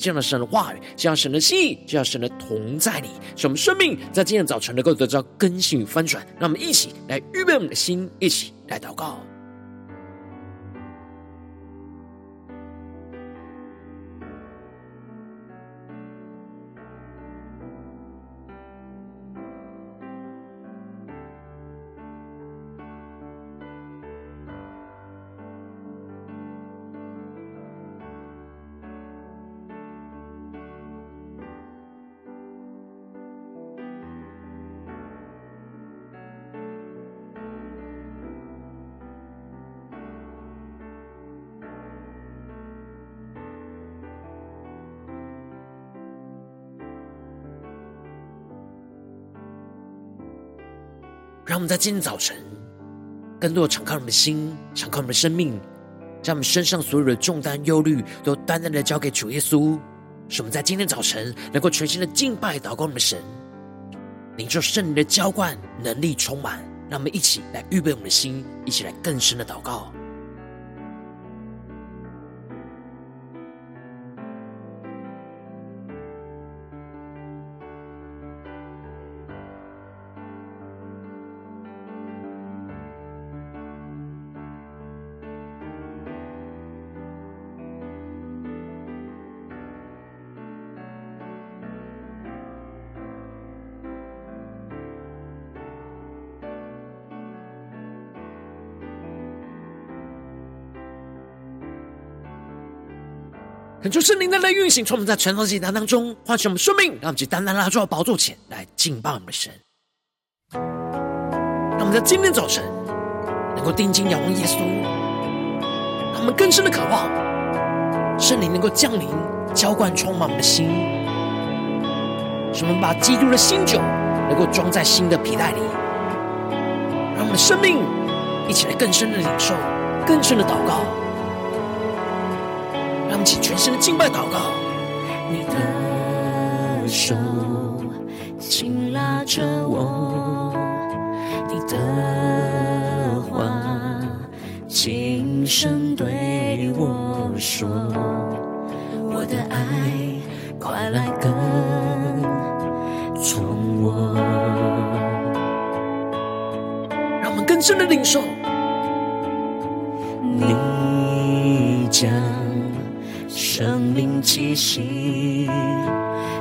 这样的神的话语，这样神的心意，这样神的同在里，使我们生命在今天早晨能够得到更新与翻转。让我们一起来预备我们的心，一起来祷告。让我们在今天早晨，更多的敞开我们的心，敞开我们的生命，将我们身上所有的重担、忧虑，都单单的交给主耶稣。使我们在今天早晨，能够全新的敬拜、祷告我们的神，领受圣灵的浇灌、能力充满。让我们一起来预备我们的心，一起来更深的祷告。恳求圣灵的来运行，从我们在传道祭坛当中唤醒我们生命，让我们去单单拉住宝座前来敬拜我们的神。让我们在今天早晨能够定睛仰望耶稣，让我们更深的渴望圣灵能够降临，浇灌充满我们的心，使我们把基督的新酒能够装在新的皮袋里，让我们的生命一起来更深的领受，更深的祷告。起全身的敬拜祷告。你的手紧拉着我，你的话轻声对我说，我的爱快来跟从我。让我们更深的领受，命气息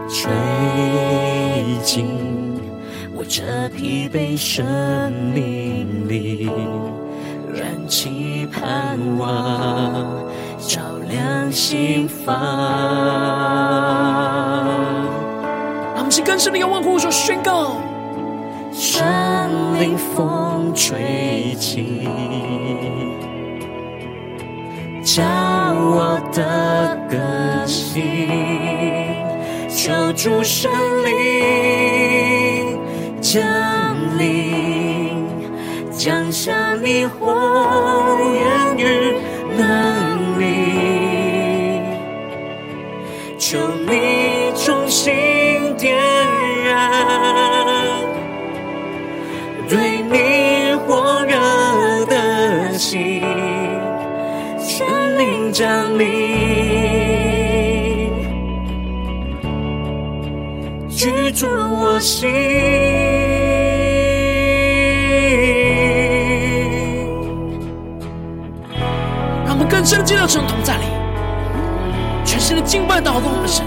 吹进我这疲惫生命里，燃起盼望，照亮心房。让我们去更深的仰望呼求宣告，圣灵风吹起。叫我的个性，求主圣灵降临，降下你火焰与能力，求你重新点燃。降临，居住我心。让我们更深的进入到神同在里，全新的敬拜祷告我们的神，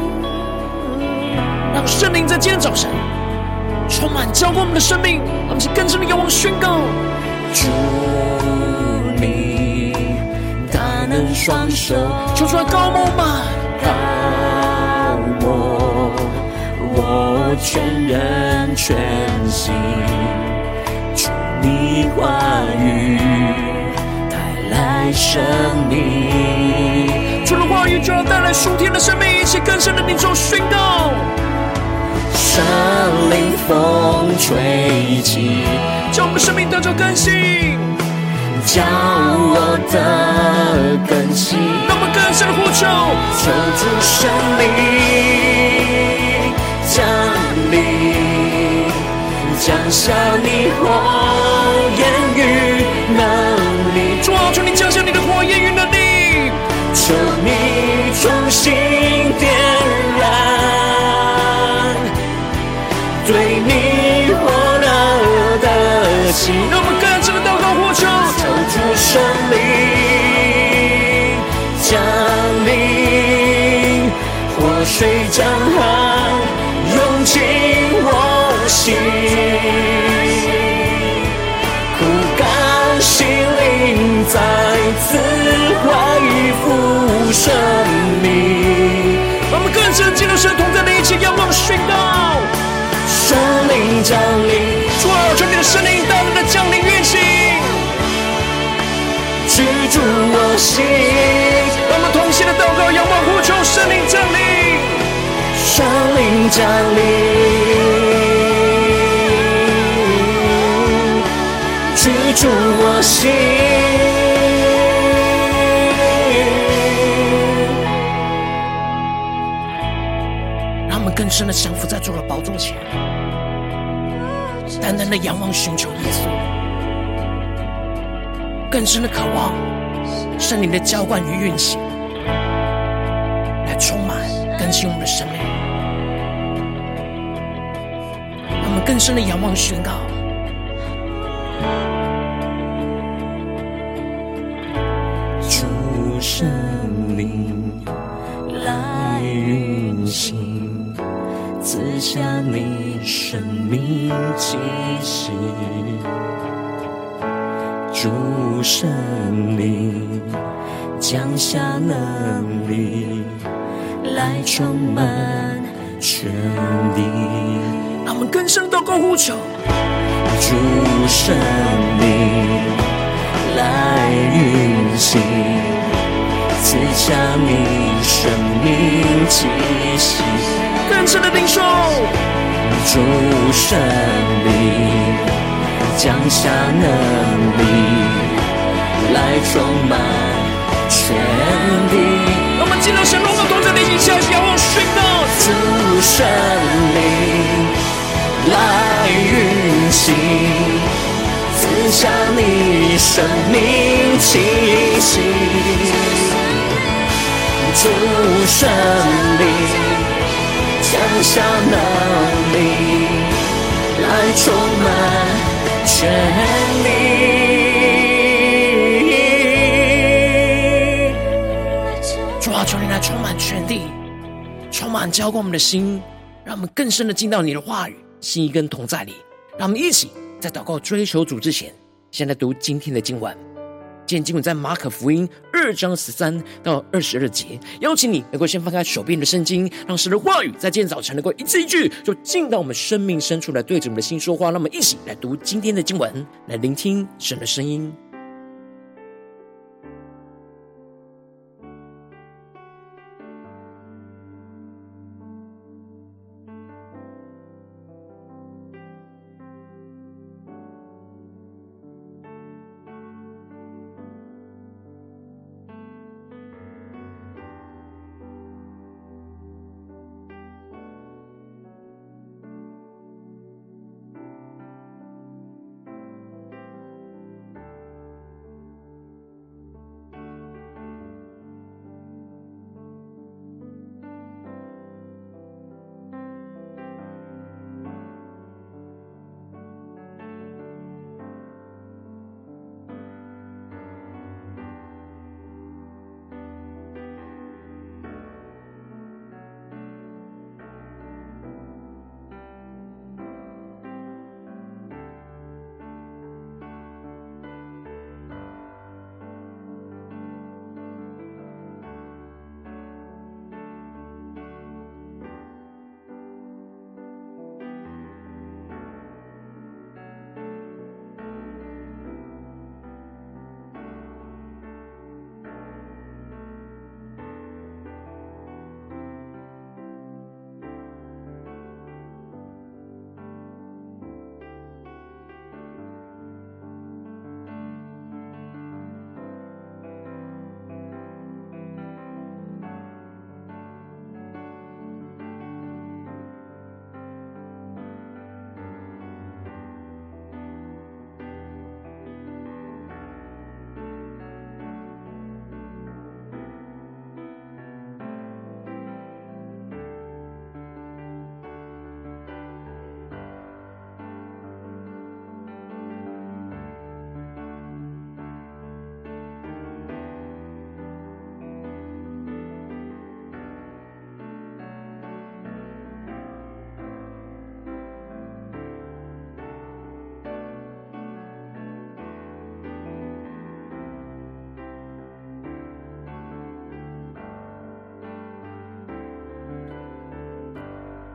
让圣灵在今天早晨充满浇灌我们的生命，让我们更深的仰望宣告。主双手，求出来膏抹吧，膏抹全人全心。主你话语带来生命，除了话语就要带来属天的生命，一起更深的领受宣告。山林风吹起，叫我们生命得着更新，叫我的更新。那么更深的呼求，求主圣灵降临，降下你火神同在的一起仰望宣告。圣灵降临，主啊，求你的圣灵大大的降临运行，居住我心。让我们同心的祷告，仰望呼求圣灵降临，圣灵降临，居住我心。深的降服在主的宝座前，单单的仰望寻求耶稣，更深的渴望圣灵的浇灌与运行，来充满更新我们的生命。我们更深的仰望宣告，主圣灵来运行。赐下你生命气息，主圣灵降下能力来充满全地。让我们更深祷告呼求，主圣灵来运行，赐下你生命气息。更深的领受，主圣灵降下能力来充满全地。我们进入神荣耀同在的一下，仰望宣告，主圣灵来运行，赐下你生命气息。主圣灵。降下能力来充满全地，主啊，求你来充满全地，充满浇灌我们的心，让我们更深的进到你的话语、心意跟同在里。让我们一起在祷告追求主之前，先来读今天的经文。今天经文在马可福音二章十三到二十二节，邀请你能够先翻开手边的圣经，让神的话语在今天早晨能够一字一句，就进到我们生命深处来，对着我们的心说话。那么，一起来读今天的经文，来聆听神的声音。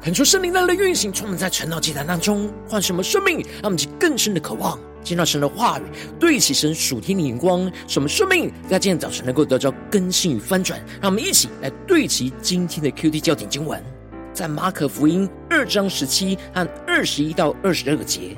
恳求圣灵的运行，充满在晨祷祭坛当中，换什么生命，让我们去更深的渴望，见到神的话语，对齐神属天的眼光，什么生命在今天早晨能够得到更新与翻转。让我们一起来对齐今天的 QT 焦点经文，在马可福音二章十七和二十一到二十二节，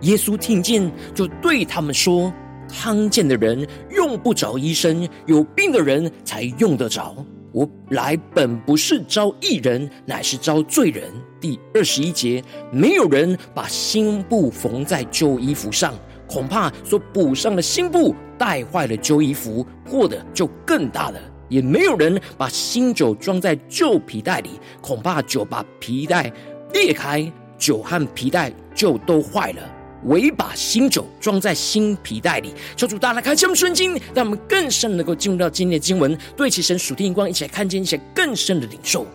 耶稣听见就对他们说：“康健的人用不着医生，有病的人才用得着。”我来本不是招义人，乃是招罪人。第二十一节，没有人把新布缝在旧衣服上，恐怕所补上的新布带坏了旧衣服，破的就更大了。也没有人把新酒装在旧皮袋里，恐怕酒把皮袋裂开，酒和皮袋就都坏了。唯把新酒装在新皮袋里，求主大大开启我们圣经，让我们更深能够进入到今天的经文，对齐神属天光，一起来看见一些更深的领受。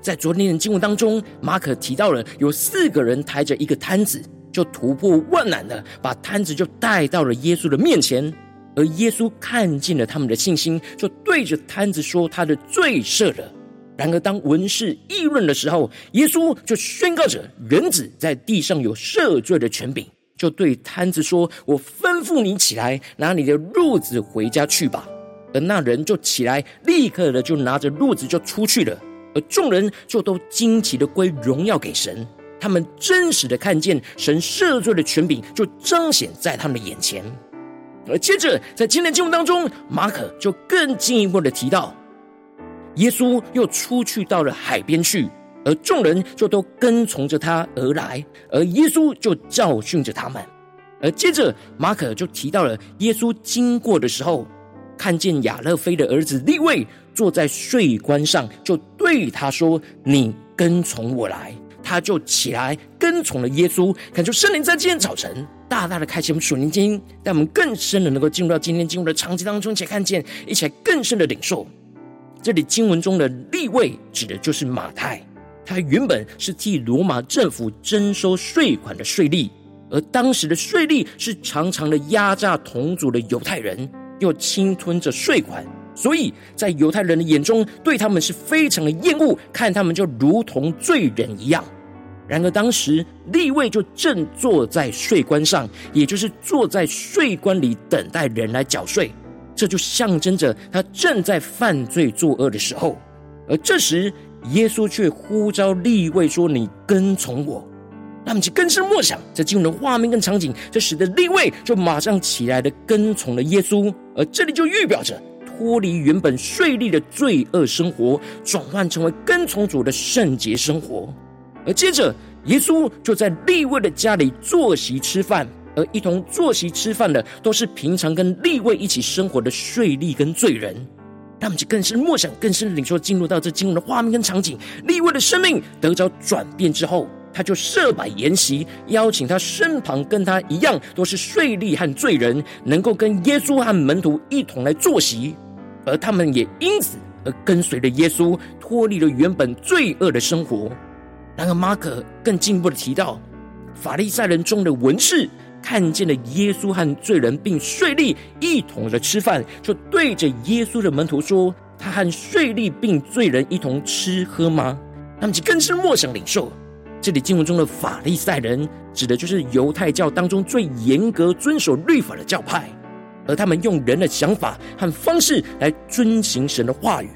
在昨天的经文当中，马可提到了有四个人抬着一个摊子，就突破万难的把摊子就带到了耶稣的面前，而耶稣看见了他们的信心，就对着摊子说：“他的罪赦了。”然而，当文士议论的时候，耶稣就宣告着：“人子在地上有赦罪的权柄。”就对瘫子说：“我吩咐你起来，拿你的褥子回家去吧。”而那人就起来，立刻的就拿着褥子就出去了。而众人就都惊奇的归荣耀给神，他们真实的看见神赦罪的权柄就彰显在他们的眼前。而接着，在今天的经文当中，马可就更进一步的提到。耶稣又出去到了海边去，而众人就都跟从着他而来，而耶稣就教训着他们。而接着马可就提到了耶稣经过的时候，看见亚勒菲的儿子利未坐在税关上，就对他说：“你跟从我来。”他就起来跟从了耶稣。恳求圣灵在今天早晨大大的开启我们属灵经，带我们更深的能够进入到今天进入的场景当中，且看见一起来更深的领受。这里经文中的利未指的就是马太，他原本是替罗马政府征收税款的税吏，而当时的税吏是常常的压榨同族的犹太人，又侵吞着税款，所以在犹太人的眼中，对他们是非常的厌恶，看他们就如同罪人一样。然而当时利未就正坐在税官上，也就是坐在税官里等待人来缴税。这就象征着他正在犯罪作恶的时候，而这时耶稣却呼召利未说：“你跟从我。”那么，就更深默想这进入的画面跟场景，这使得利未就马上起来的跟从了耶稣。而这里就预表着脱离原本税利的罪恶生活，转换成为跟从主的圣洁生活。而接着，耶稣就在利未的家里坐席吃饭。而一同坐席吃饭的，都是平常跟利未一起生活的税吏跟罪人。他们就更是默想，更深领受，进入到这经文的画面跟场景。利未的生命得着转变之后，他就设摆筵席，邀请他身旁跟他一样都是税吏和罪人，能够跟耶稣和门徒一同来坐席。而他们也因此而跟随了耶稣，脱离了原本罪恶的生活。然而马可更进一步的提到，法利赛人中的文士。看见了耶稣和罪人并税吏一同的吃饭，就对着耶稣的门徒说：“他和税吏并罪人一同吃喝吗？”他们就更是默想领受。这里经文中的法利赛人，指的就是犹太教当中最严格遵守律法的教派，而他们用人的想法和方式来遵行神的话语，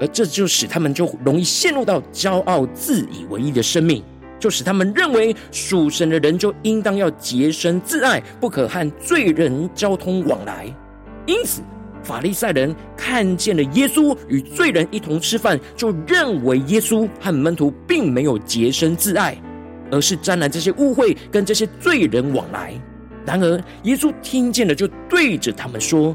而这就使他们就容易陷入到骄傲自以为义的生命。就使他们认为属神的人就应当要洁身自爱，不可和罪人交通往来。因此，法利赛人看见了耶稣与罪人一同吃饭，就认为耶稣和门徒并没有洁身自爱，而是沾染这些污秽，跟这些罪人往来。然而，耶稣听见了，就对着他们说：“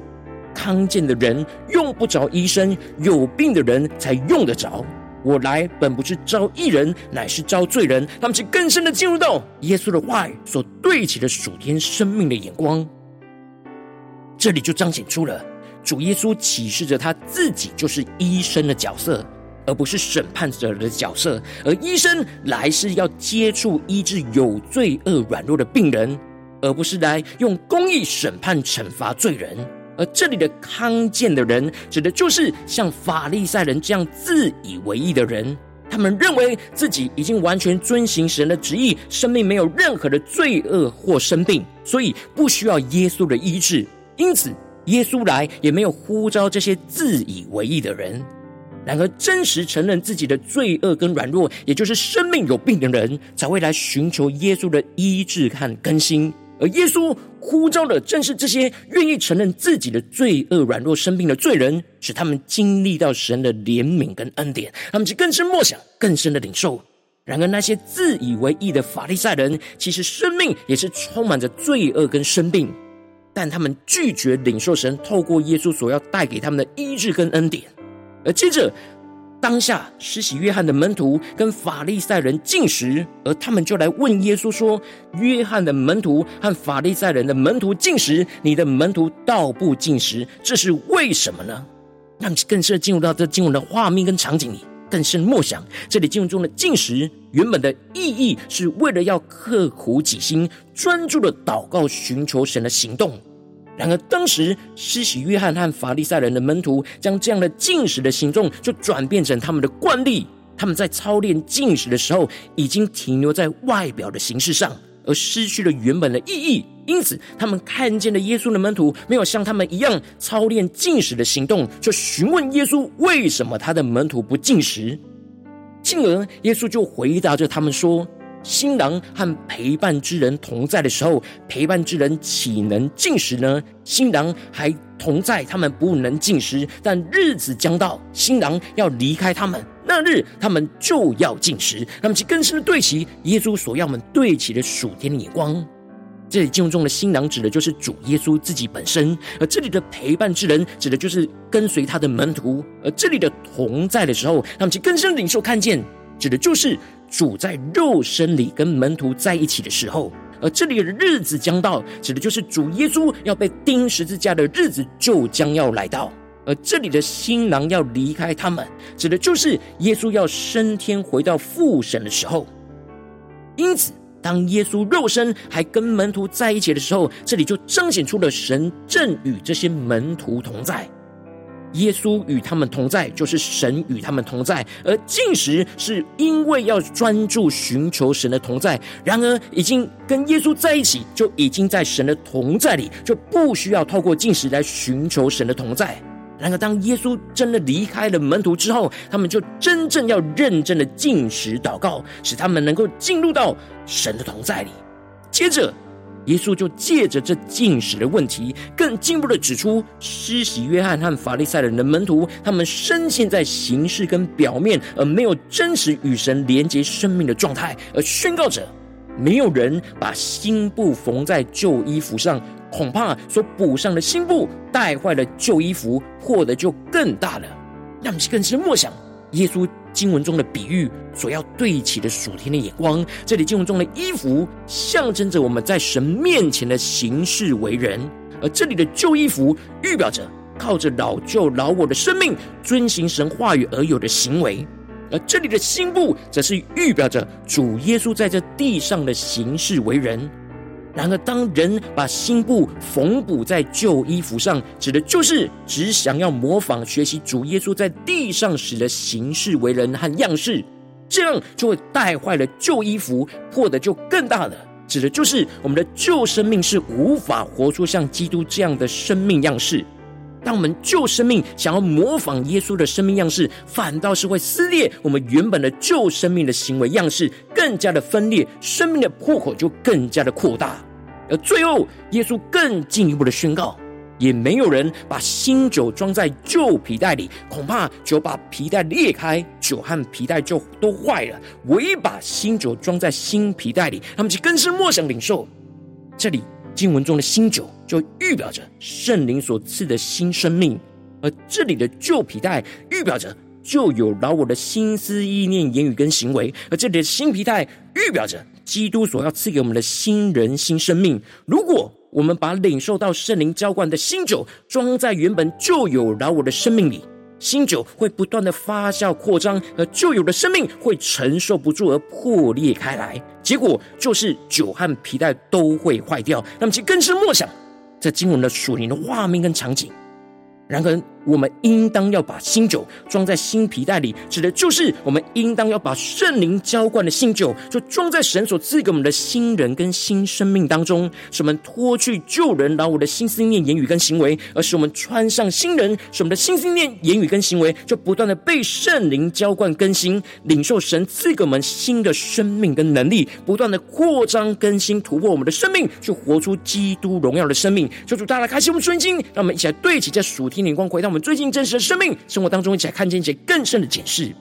康健的人用不着医生，有病的人才用得着。”我来本不是招义人，乃是招罪人。他们是更深的进入到耶稣的话语所对齐的属天生命的眼光。这里就彰显出了主耶稣启示着他自己就是医生的角色，而不是审判者的角色。而医生来是要接触医治有罪恶软弱的病人，而不是来用公义审判惩罚罪人。而这里的康健的人，指的就是像法利赛人这样自以为义的人。他们认为自己已经完全遵行神的旨意，生命没有任何的罪恶或生病，所以不需要耶稣的医治。因此，耶稣来也没有呼召这些自以为义的人。然而，真实承认自己的罪恶跟软弱，也就是生命有病的人，才会来寻求耶稣的医治和更新。而耶稣呼召的，正是这些愿意承认自己的罪恶、软弱、生病的罪人，使他们经历到神的怜悯跟恩典，他们就更深默想、更深的领受。然而，那些自以为义的法利赛人，其实生命也是充满着罪恶跟生病，但他们拒绝领受神透过耶稣所要带给他们的医治跟恩典。而接着，当下施洗约翰的门徒跟法利赛人进食，而他们就来问耶稣说：“约翰的门徒和法利赛人的门徒进食，你的门徒倒不进食，这是为什么呢？”让更深进入到这经文的画面跟场景里，更深默想这里经文中的进食原本的意义，是为了要刻苦己心，专注的祷告，寻求神的行动。然而，当时施洗约翰和法利赛人的门徒将这样的禁食的行动，就转变成他们的惯例。他们在操练禁食的时候，已经停留在外表的形式上，而失去了原本的意义。因此，他们看见了耶稣的门徒没有像他们一样操练禁食的行动，就询问耶稣为什么他的门徒不禁食。进而，耶稣就回答着他们说。新郎和陪伴之人同在的时候，陪伴之人岂能进食呢？新郎还同在，他们不能进食。但日子将到，新郎要离开他们，那日他们就要进食。他们就更深的对齐耶稣所要我们对齐的属天的眼光。这里经文中的新郎指的就是主耶稣自己本身，而这里的陪伴之人指的就是跟随他的门徒。而这里的同在的时候，他们就更深领受看见，指的就是。主在肉身里跟门徒在一起的时候，而这里的日子将到，指的就是主耶稣要被钉十字架的日子就将要来到。而这里的新郎要离开他们，指的就是耶稣要升天回到父神的时候。因此，当耶稣肉身还跟门徒在一起的时候，这里就彰显出了神正与这些门徒同在。耶稣与他们同在，就是神与他们同在。而禁食是因为要专注寻求神的同在。然而，已经跟耶稣在一起，就已经在神的同在里，就不需要透过禁食来寻求神的同在。然而，当耶稣真的离开了门徒之后，他们就真正要认真的禁食祷告，使他们能够进入到神的同在里。接着。耶稣就借着这禁食的问题，更进一步的指出，施洗约翰和法利赛人的门徒，他们深陷在形式跟表面，而没有真实与神连接生命的状态，而宣告着：没有人把新布缝在旧衣服上，恐怕所补上的新布带坏了旧衣服，破的就更大了。让我们更深默想耶稣。经文中的比喻所要对齐的属天的眼光，这里经文中的衣服象征着我们在神面前的行事为人，而这里的旧衣服预表着靠着老旧老我的生命遵行神话语而有的行为，而这里的新布则是预表着主耶稣在这地上的行事为人。然而，当人把新布缝补在旧衣服上，指的就是只想要模仿学习主耶稣在地上时的形式为人和样式，这样就会带坏了旧衣服，破的就更大了。指的就是我们的旧生命是无法活出像基督这样的生命样式。当我们旧生命想要模仿耶稣的生命样式，反倒是会撕裂我们原本的旧生命的行为样式，更加的分裂，生命的破口就更加的扩大。而最后，耶稣更进一步的宣告：也没有人把新酒装在旧皮袋里，恐怕酒把皮袋裂开，酒和皮袋就都坏了。唯一把新酒装在新皮袋里，他们就更是莫想领受。这里经文中的新酒，就预表着圣灵所赐的新生命；而这里的旧皮袋，预表着旧有老我的心思意念、言语跟行为；而这里的新皮袋，预表着。基督所要赐给我们的新人新生命，如果我们把领受到圣灵浇灌的新酒装在原本旧有老我的生命里，新酒会不断的发酵扩张，而旧有的生命会承受不住而破裂开来，结果就是酒和皮带都会坏掉。那么，其实更是默想这经文的属灵的画面跟场景。然而，我们应当要把新酒装在新皮袋里，指的就是我们应当要把圣灵浇灌的新酒，就装在神所赐给我们的新人跟新生命当中，使我们脱去旧人老我的心思念、言语跟行为，而使我们穿上新人，使我们的心思念、言语跟行为就不断的被圣灵浇灌更新，领受神赐给我们新的生命跟能力，不断的扩张更新突破我们的生命，去活出基督荣耀的生命。求主大家开启我们顺心，让我们一起来对齐这属天灵光，回到我们最近真实的生命生活当中，一起来看见一些更深的解释。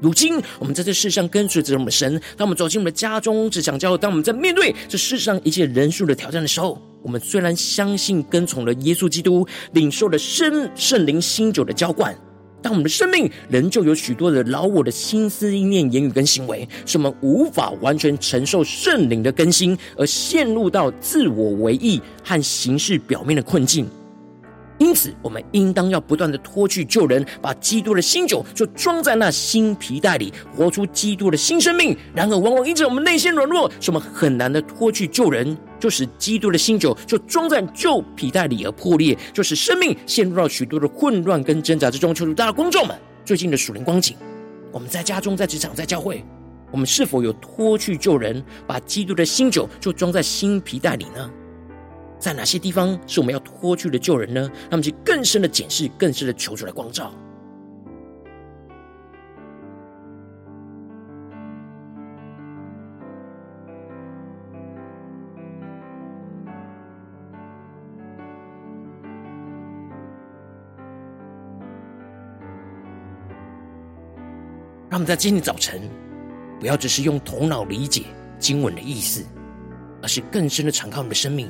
如今，我们在这世上跟随着我们的神，当我们走进我们的家中、职场、教会，当我们在面对这世上一切人数的挑战的时候，我们虽然相信跟从了耶稣基督，领受了圣圣灵新酒的浇灌，但我们的生命仍旧有许多的老我的心思意念、言语跟行为，使我们无法完全承受圣灵的更新，而陷入到自我为义和形式表面的困境。因此，我们应当要不断的脱去旧人，把基督的新酒就装在那新皮袋里，活出基督的新生命。然而，往往因着我们内心软弱，使我们很难的脱去旧人，就使基督的新酒就装在旧皮袋里而破裂，就使生命陷入到许多的混乱跟挣扎之中。求主大家观众们，最近的属灵光景，我们在家中、在职场、在教会，我们是否有脱去旧人，把基督的新酒就装在新皮袋里呢？在哪些地方是我们要脱去的旧人呢？让我们去更深的检视，更深的求主来光照。让我们在今天早晨，不要只是用头脑理解经文的意思，而是更深的敞开我们的生命。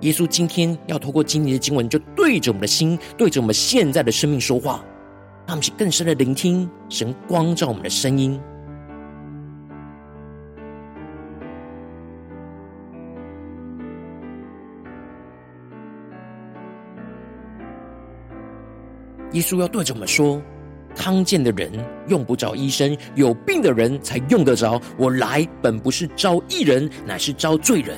耶稣今天要透过今天的经文，就对着我们的心，对着我们现在的生命说话，让我们去更深的聆听神光照我们的声音。耶稣要对着我们说：康健的人用不着医生，有病的人才用得着。我来本不是招义人，乃是招罪人。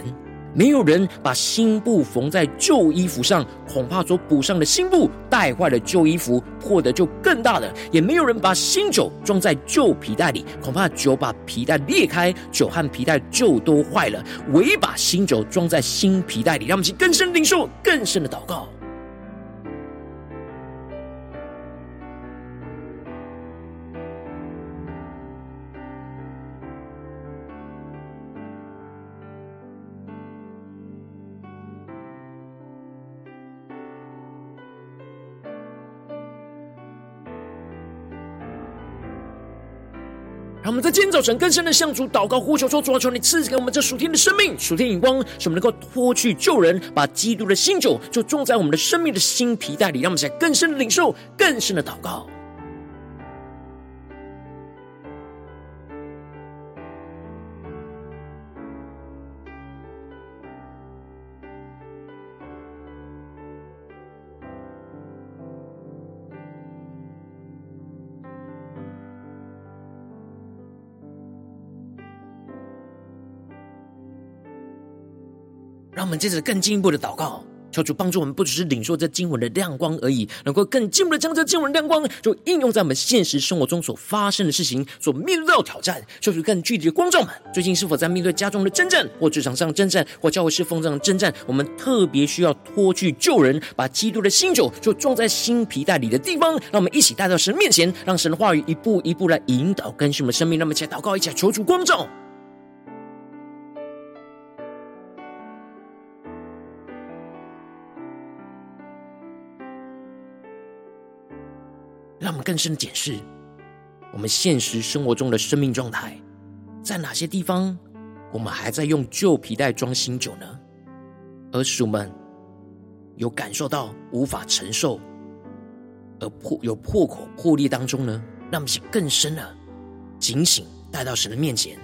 没有人把新布缝在旧衣服上，恐怕所补上的新布带坏了旧衣服，破的就更大了。也没有人把新酒装在旧皮袋里，恐怕酒把皮袋裂开，酒和皮袋就都坏了。唯把新酒装在新皮袋里，让我们去更深领受，更深的祷告。让我们在今天早晨更深的向主祷告呼求说：主啊，求你赐给我们这属天的生命、属天眼光，使我们能够脱去旧人，把基督的新酒就种在我们的生命的新皮带里，让我们在更深的领受、更深的祷告。我们接着更进一步的祷告，求主帮助我们，不只是领受这经文的亮光而已，能够更进一步的将这经文的亮光，就应用在我们现实生活中所发生的事情，所面对到的挑战。求主更具体的光照。们，最近是否在面对家中的征战，或职场上征战，或教会侍奉上的征战？我们特别需要脱去旧人，把基督的新酒就装在新皮袋里的地方。让我们一起带到神面前，让神的话语一步一步来引导更新我们生命。让我们一起来祷告，一起来求主光照。让我们更深的检视我们现实生活中的生命状态，在哪些地方我们还在用旧皮袋装新酒呢？而使我们有感受到无法承受，而破有破口破裂当中呢？让我们更深的警醒，带到神的面前，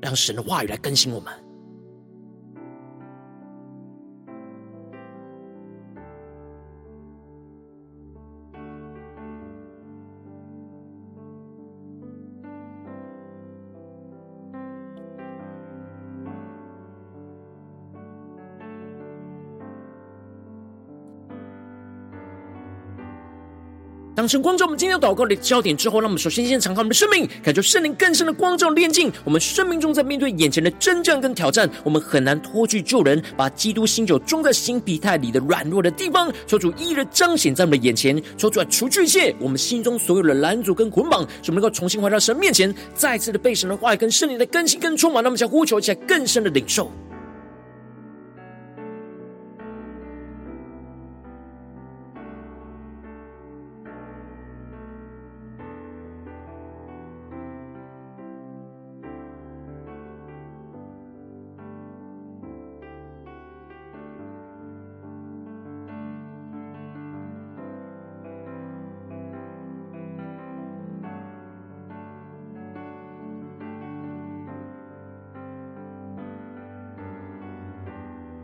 让神的话语来更新我们。当成光照我们今天祷告的焦点之后，让我们首先先敞开我们的生命，感受圣灵更深的光照炼净我们生命中，在面对眼前的征战跟挑战，我们很难脱去旧人，把基督新酒装在新皮袋里的软弱的地方，求主一一的彰显在我们的眼前，求主来除去一切我们心中所有的拦阻跟捆绑，使我们能够重新回到神面前，再次的被神的话语跟圣灵的更新跟充满，让我们想呼求起来更深的领受。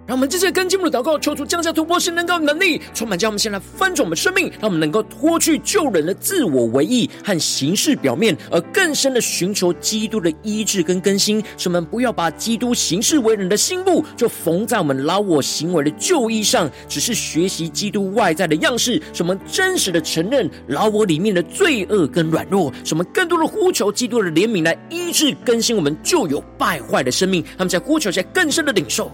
让我们这些跟进步的祷告，求主降下突破性能够能力，充满将我们先来翻转我们生命，让我们能够脱去旧人的自我为义和形式表面，而更深的寻求基督的医治跟更新。使我们不要把基督行事为人的新布就缝在我们老我行为的旧衣上，只是学习基督外在的样式。使我们真实的承认老我里面的罪恶跟软弱，使我们更多的呼求基督的怜悯来医治更新我们旧有败坏的生命。他们在呼求下更深的领受。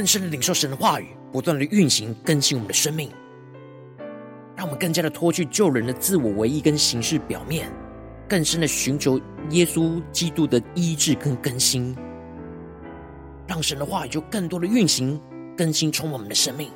更深的领受神的话语，不断的运行更新我们的生命，让我们更加的脱去旧人的自我唯一跟形式表面，更深的寻求耶稣基督的医治跟更新，让神的话语就更多的运行更新充满我们的生命。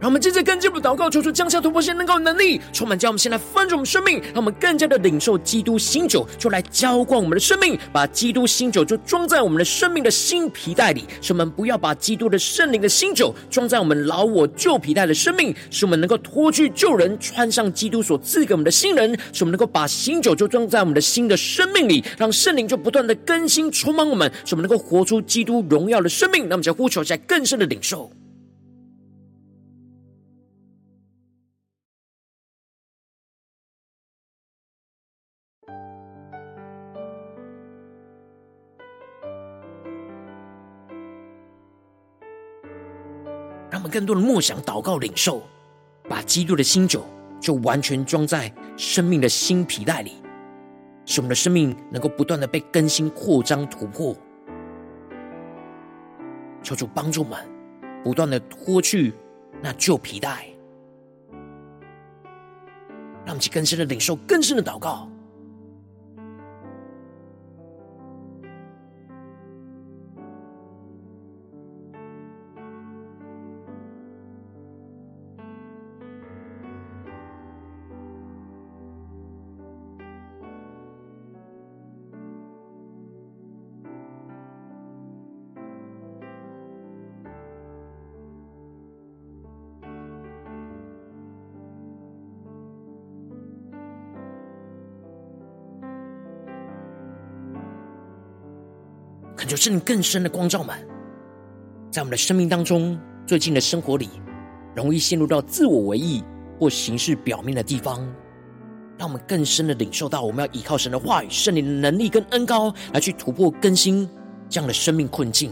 让我们接着更进一步祷告，求主降下突破性能够能力，充满将我们先来翻转我们生命，让我们更加的领受基督新酒，就来浇灌我们的生命，把基督新酒就装在我们的生命的新皮带里，使我们不要把基督的圣灵的新酒装在我们老我旧皮带的生命，使我们能够脱去旧人，穿上基督所赐给我们的新人，使我们能够把新酒就装在我们的新的生命里，让圣灵就不断的更新充满我们，使我们能够活出基督荣耀的生命。那么，就呼求一下更深的领受。更多的梦想、祷告、领受，把基督的新酒就完全装在生命的新皮带里，使我们的生命能够不断的被更新、扩张、突破。求主帮助们，不断的脱去那旧皮带，让我们去更深的领受、更深的祷告。求圣灵更深的光照们，在我们的生命当中，最近的生活里，容易陷入到自我为意或形式表面的地方，让我们更深的领受到，我们要依靠神的话语、圣灵的能力跟恩高，来去突破更新这样的生命困境，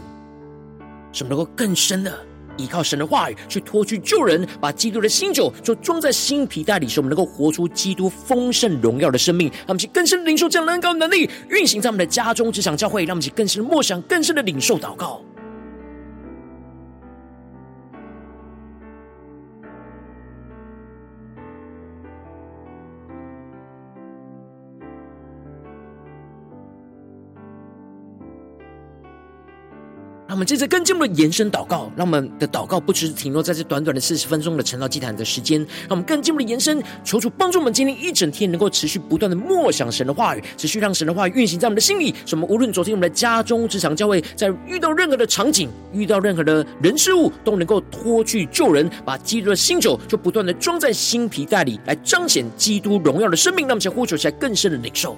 使我们能够更深的。依靠神的话语去脱去旧人，把基督的新酒就装在新皮带里，使我们能够活出基督丰盛荣耀的生命。让我们去更深领受这样的恩膏能力，运行在我们的家中、职场、教会。让我们去更深的默想、更深的领受祷告。我们接着更进一步的延伸祷告，让我们的祷告不只是停留在这短短的四十分钟的晨祷祭坛的时间，让我们更进一步的延伸，求主帮助我们今天一整天能够持续不断的默想神的话语，持续让神的话语运行在我们的心里。使我们无论昨天我们的家中、职场、教会，在遇到任何的场景、遇到任何的人事物，都能够脱去旧人，把基督的新酒就不断的装在新皮袋里，来彰显基督荣耀的生命。让我们先呼求起来，更深的领受。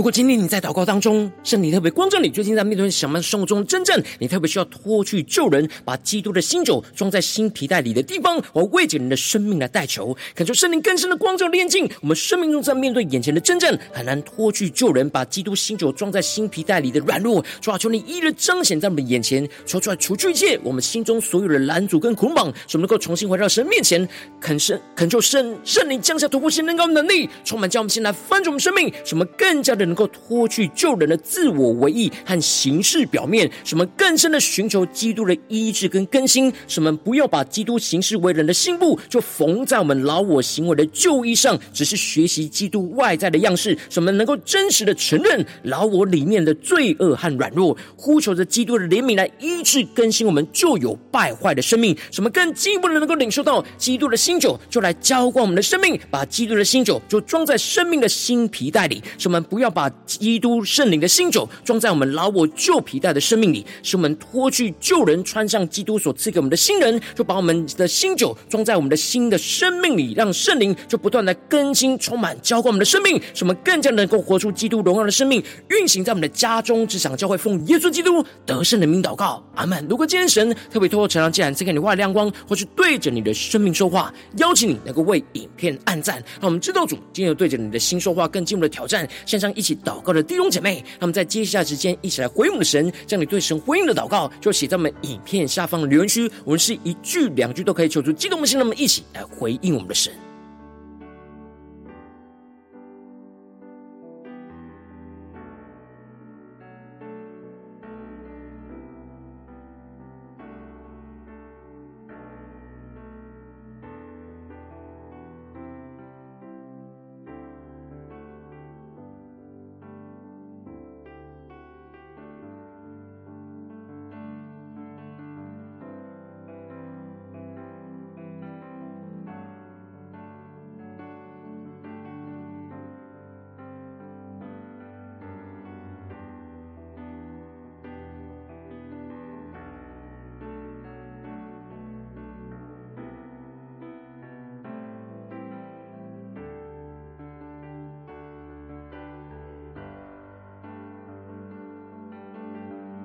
如果今天你在祷告当中，圣灵特别光照你，最近在面对什么生活中真正你特别需要脱去旧人，把基督的新酒装在新皮袋里的地方，我为着你的生命来代求，感受圣灵更深的光照炼净我们生命中在面对眼前的真正很难脱去旧人，把基督新酒装在新皮袋里的软弱，主啊，求你一日彰显在我们眼前，求出来除去一切我们心中所有的拦阻跟捆绑，使我们能够重新回到神面前，恳圣恳求圣圣灵降下突破性能高能力，充满将我们先来翻转我们生命，使我们更加的。能够脱去旧人的自我为义和形式表面，什么更深的寻求基督的医治跟更新，什么不要把基督形式为人的新布就缝在我们老我行为的旧衣上，只是学习基督外在的样式，什么能够真实的承认老我里面的罪恶和软弱，呼求着基督的怜悯来医治更新我们旧有败坏的生命，什么更进一步的能够领受到基督的新酒，就来浇灌我们的生命，把基督的新酒就装在生命的新皮带里，什么不要把。把基督圣灵的新酒装在我们老我旧皮带的生命里，使我们脱去旧人，穿上基督所赐给我们的新人，就把我们的新酒装在我们的新的生命里，让圣灵就不断的更新、充满、浇灌我们的生命，使我们更加能够活出基督荣耀的生命，运行在我们的家中、职场、教会，奉耶稣基督得胜的名祷告，阿门。如果今天神特别透过晨祷祭坛赐给你外亮光，或是对着你的生命说话，邀请你能够为影片按赞，让我们知道主今天有对着你的心说话，更进一步的挑战，线上一起。祷告的弟兄姐妹，那么在接下来时间一起来回应我们的神，将你对神回应的祷告就写在我们影片下方的留言区，我们是一句两句都可以求出激动的心，那么一起来回应我们的神。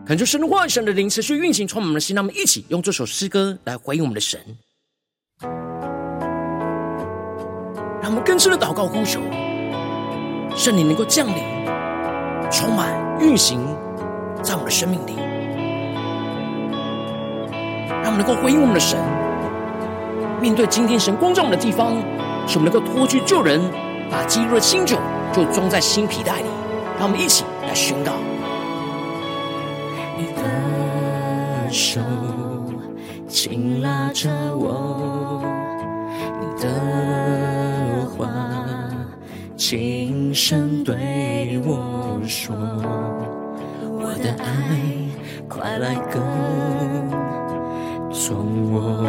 恳求神的话语、神的灵持续运行，充满我们的心。让我们一起用这首诗歌来回应我们的神，让我们更深的祷告呼求，圣灵能够降临、充满、运行在我们的生命里，让我们能够回应我们的神，面对今天神光照我们的地方，使我们能够脱去旧人，把基督的新酒就装在新皮带里。让我们一起来宣告：手紧拉着我，你的话轻声对我说，我的爱快来跟从我。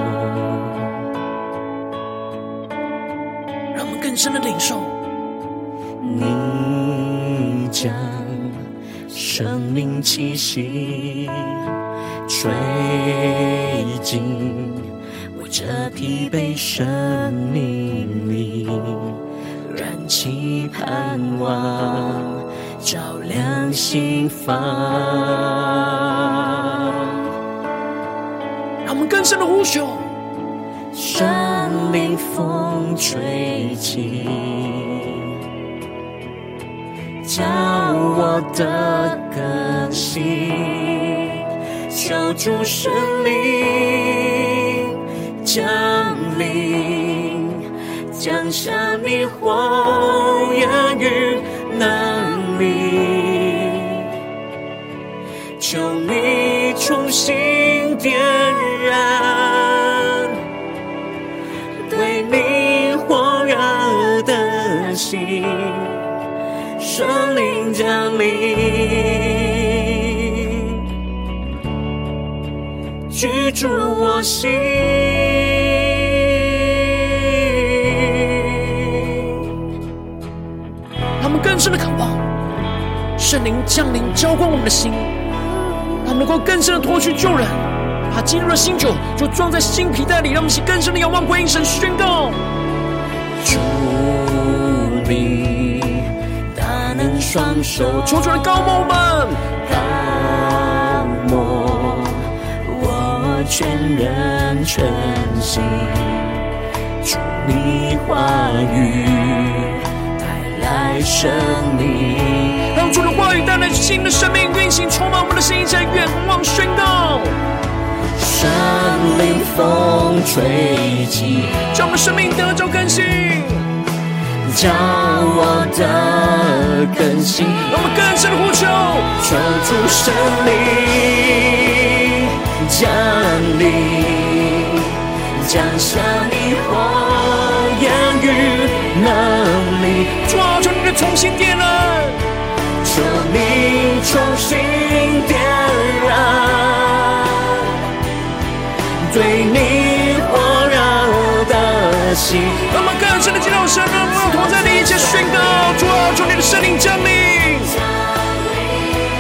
让我们更深的领受，你将生命气息吹进我这疲惫生命里，燃起盼望，照亮心房。让我们更深的呼求，生命风吹起，叫我的更新，求主圣灵降临，降下你火焰与能力，求你重新点燃对你火热的心。圣灵降临，住我心。他们更深的渴望圣灵降临，浇灌我们的心，他们能够更深的脱去旧人，把基督的新酒就装在新皮袋里。让我们一起更深的仰望，归应神，宣告：主你大能双手，求主来膏抹我们，全人全心，主你话语带来生命。让主的话语带来新的生命运行，充满我们的心，在愿望宣告。圣灵风吹起，将我们的生命得着更新，将我的更新。让我们更深的呼求，求主圣灵降临，降下你火焰与能力，主啊，求你的重新点燃，求你重新点燃，对你火热的心。让我们更深的进入神的荣耀同在里，一起宣告：主啊，求你的圣灵降临，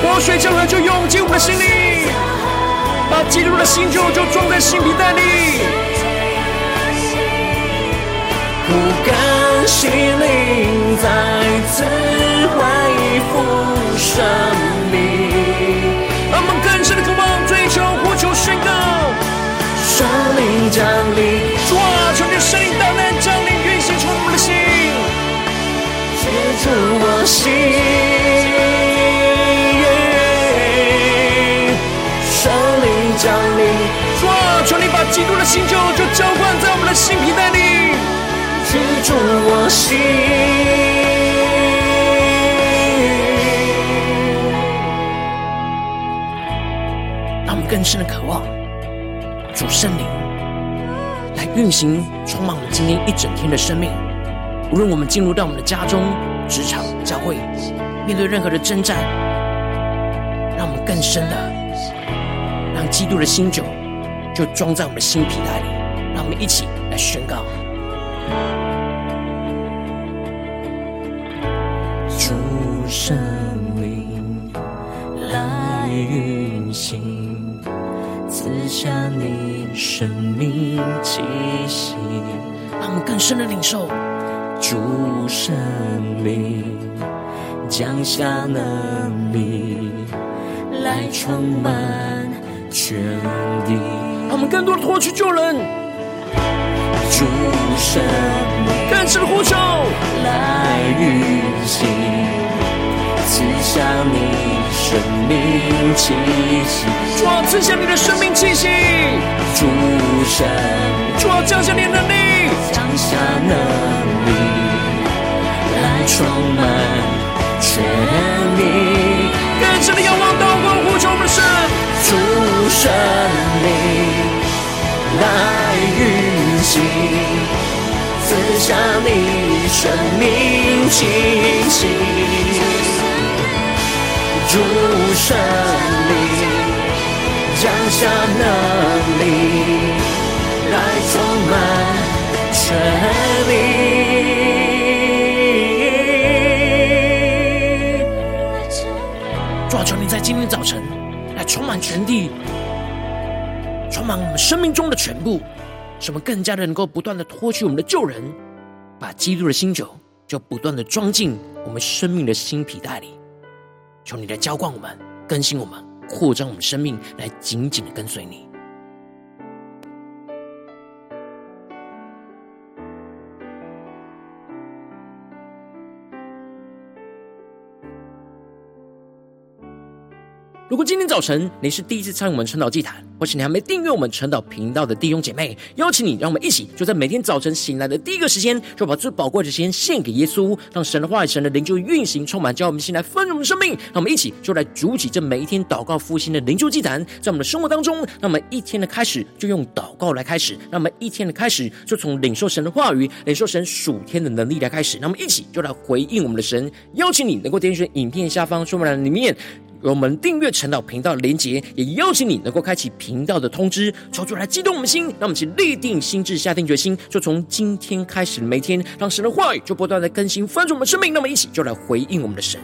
活水江河就涌进我们的心里，把基督的新酒就装在新皮袋里。不甘心灵再次恢复生命，让我们更深的渴望、追求、呼求、宣告，圣灵降临，主啊，求你灵大能降临，运行充满我们的心，居住我心。你把基督的新酒就浇灌在我们的新皮袋里。居住我心，让我们更深的渴望主圣灵来运行，充满我们今天一整天的生命。无论我们进入到我们的家中、职场、教会，面对任何的征战，让我们更深的让基督的新酒就装在我们的新皮袋里。让我们一起来宣告。主圣灵来运行，赐下你生命气息。让我们更深的领受。主圣灵降下能力，来充满全地。让我们更多的脱去旧人。主圣灵更深的呼求，来运行，赐下你生命气息，主啊，赐下你的生命气息，主神，主啊，降下你的能力，降下能力。来充满生命气息，主圣灵降下能力来充满全地。主啊，求你在今天早晨来充满全地，充满我们生命中的全部。使我们更加的能够不断的脱去我们的旧人，把基督的新酒就不断的装进我们生命的新皮带里。求你来浇灌我们，更新我们，扩张我们生命，来紧紧的跟随你。如果今天早晨你是第一次参与我们晨祷祭坛，或是你还没订阅我们晨祷频道的弟兄姐妹，邀请你，让我们一起就在每天早晨醒来的第一个时间，就把最宝贵的时间献给耶稣，让神的话语、神的灵就运行充满，叫我们先来丰盛的生命。让我们一起就来主起这每一天祷告复兴的灵修祭坛，在我们的生活当中，让我们一天的开始就用祷告来开始，让我们一天的开始就从领受神的话语、领受神属天的能力来开始。让我们一起就来回应我们的神，邀请你能够点选影片下方说明栏里面。我们订阅陈祷频道的连结，也邀请你能够开启频道的通知，抽出来激动我们心，让我们一起立定心智，下定决心，就从今天开始每天，让神的话语就不断的更新翻转我们生命。那么一起就来回应我们的神。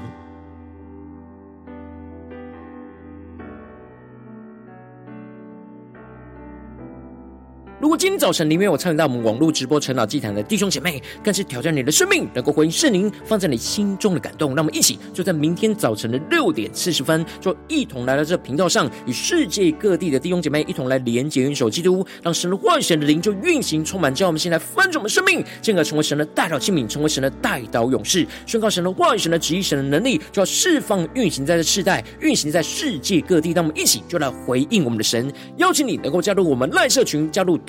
如果今天早晨里面有参与到我们网络直播晨祷祭坛的弟兄姐妹，更是挑战你的生命，能够回应圣灵放在你心中的感动。让我们一起就在明天早晨的六点四十分，就一同来到这频道上，与世界各地的弟兄姐妹一同来连结、元首基督，让神的话语、神的灵就运行充满，叫我们现在翻转我们生命，进而成为神的代祷器皿，成为神的代祷勇士，宣告神的话语、神的旨意、神的能力，就要释放运行在这世代，运行在世界各地。让我们一起就来回应我们的神，邀请你能够加入我们赖社群，加入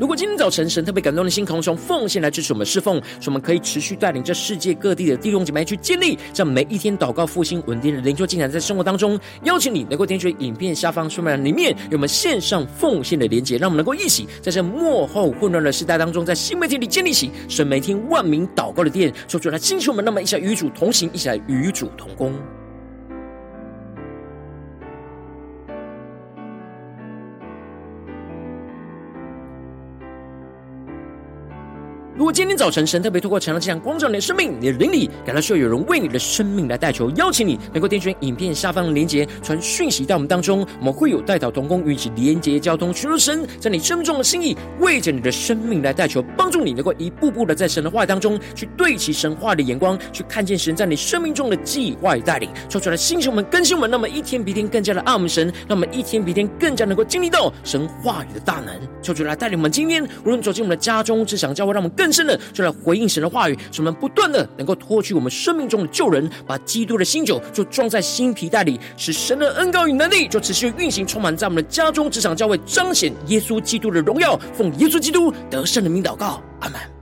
如果今天早晨神特别感动的心，可以用奉献来支持我们侍奉，使我们可以持续带领这世界各地的弟兄姐妹去建立，这样每一天祷告复兴稳定的灵修进展，在生活当中，邀请你能够点选影片下方说明栏里面有我们线上奉献的连结，让我们能够一起在这幕后混乱的时代当中，在新媒体里建立起神每天万名祷告的殿，说出来兴起我们，那么一起来与主同行，一起来与主同工。如果今天早晨神特别透过晨祷这样光照你的生命，你的灵里感到需要有人为你的生命来代求，邀请你能够点选影片下方的连结，传讯息到我们当中，我们会有代祷同工与其连结交通，寻求神在你生命中的心意，为着你的生命来代求，帮助你能够一步步的在神的话当中去对齐神话的眼光，去看见神在你生命中的计划与带领，说出来星球们更新我们，那么一天比一天更加的爱我们神，那么一天比一天更加能够经历到神话语的大能，求主来带领我们今天无论走进我们的家中，只想教会，让我们更更。深的就来回应神的话语，使我们不断的能够脱去我们生命中的旧人，把基督的新酒就装在新皮带里，使神的恩膏与能力就持续运行，充满在我们的家中、职场、教会，彰显耶稣基督的荣耀。奉耶稣基督得胜的名祷告，阿门。